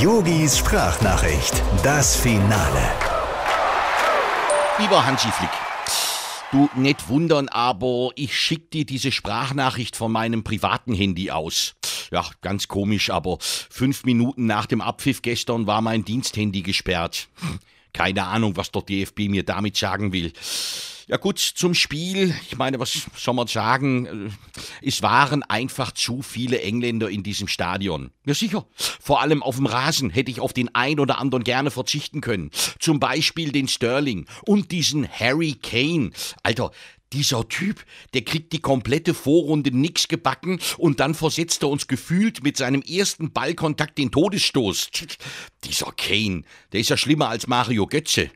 Yogis Sprachnachricht, das Finale. Lieber Hansi Flick, du nicht wundern, aber ich schick dir diese Sprachnachricht von meinem privaten Handy aus. Ja, ganz komisch, aber fünf Minuten nach dem Abpfiff gestern war mein Diensthandy gesperrt. Keine Ahnung, was der DFB mir damit sagen will. Ja gut, zum Spiel. Ich meine, was soll man sagen? Es waren einfach zu viele Engländer in diesem Stadion. Ja sicher. Vor allem auf dem Rasen hätte ich auf den ein oder anderen gerne verzichten können. Zum Beispiel den Sterling und diesen Harry Kane. Alter, dieser Typ, der kriegt die komplette Vorrunde nix gebacken und dann versetzt er uns gefühlt mit seinem ersten Ballkontakt den Todesstoß. Dieser Kane, der ist ja schlimmer als Mario Götze.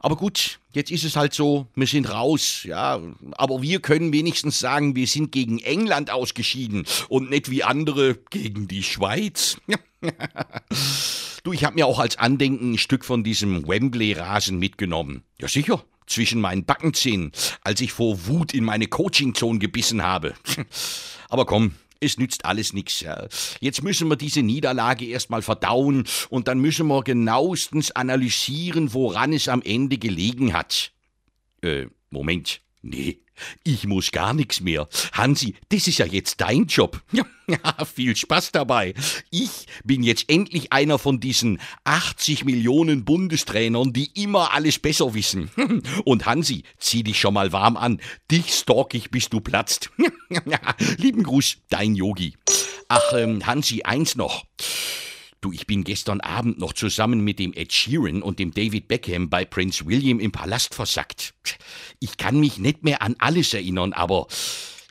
Aber gut, jetzt ist es halt so, wir sind raus, ja. Aber wir können wenigstens sagen, wir sind gegen England ausgeschieden und nicht wie andere gegen die Schweiz. du, ich hab mir auch als Andenken ein Stück von diesem Wembley-Rasen mitgenommen. Ja, sicher zwischen meinen Backenzähnen, als ich vor Wut in meine Coaching-Zone gebissen habe. Aber komm, es nützt alles nichts. Jetzt müssen wir diese Niederlage erstmal verdauen und dann müssen wir genauestens analysieren, woran es am Ende gelegen hat. Äh, Moment. Nee, ich muss gar nichts mehr. Hansi, das ist ja jetzt dein Job. Ja, viel Spaß dabei. Ich bin jetzt endlich einer von diesen 80 Millionen Bundestrainern, die immer alles besser wissen. Und Hansi, zieh dich schon mal warm an. Dich stalk ich, bis du platzt. Lieben Gruß, dein Yogi. Ach, ähm, Hansi, eins noch. Du, ich bin gestern Abend noch zusammen mit dem Ed Sheeran und dem David Beckham bei Prince William im Palast versackt. Ich kann mich nicht mehr an alles erinnern, aber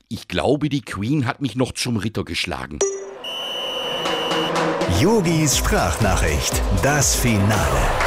ich glaube, die Queen hat mich noch zum Ritter geschlagen. Yogis Sprachnachricht, das Finale.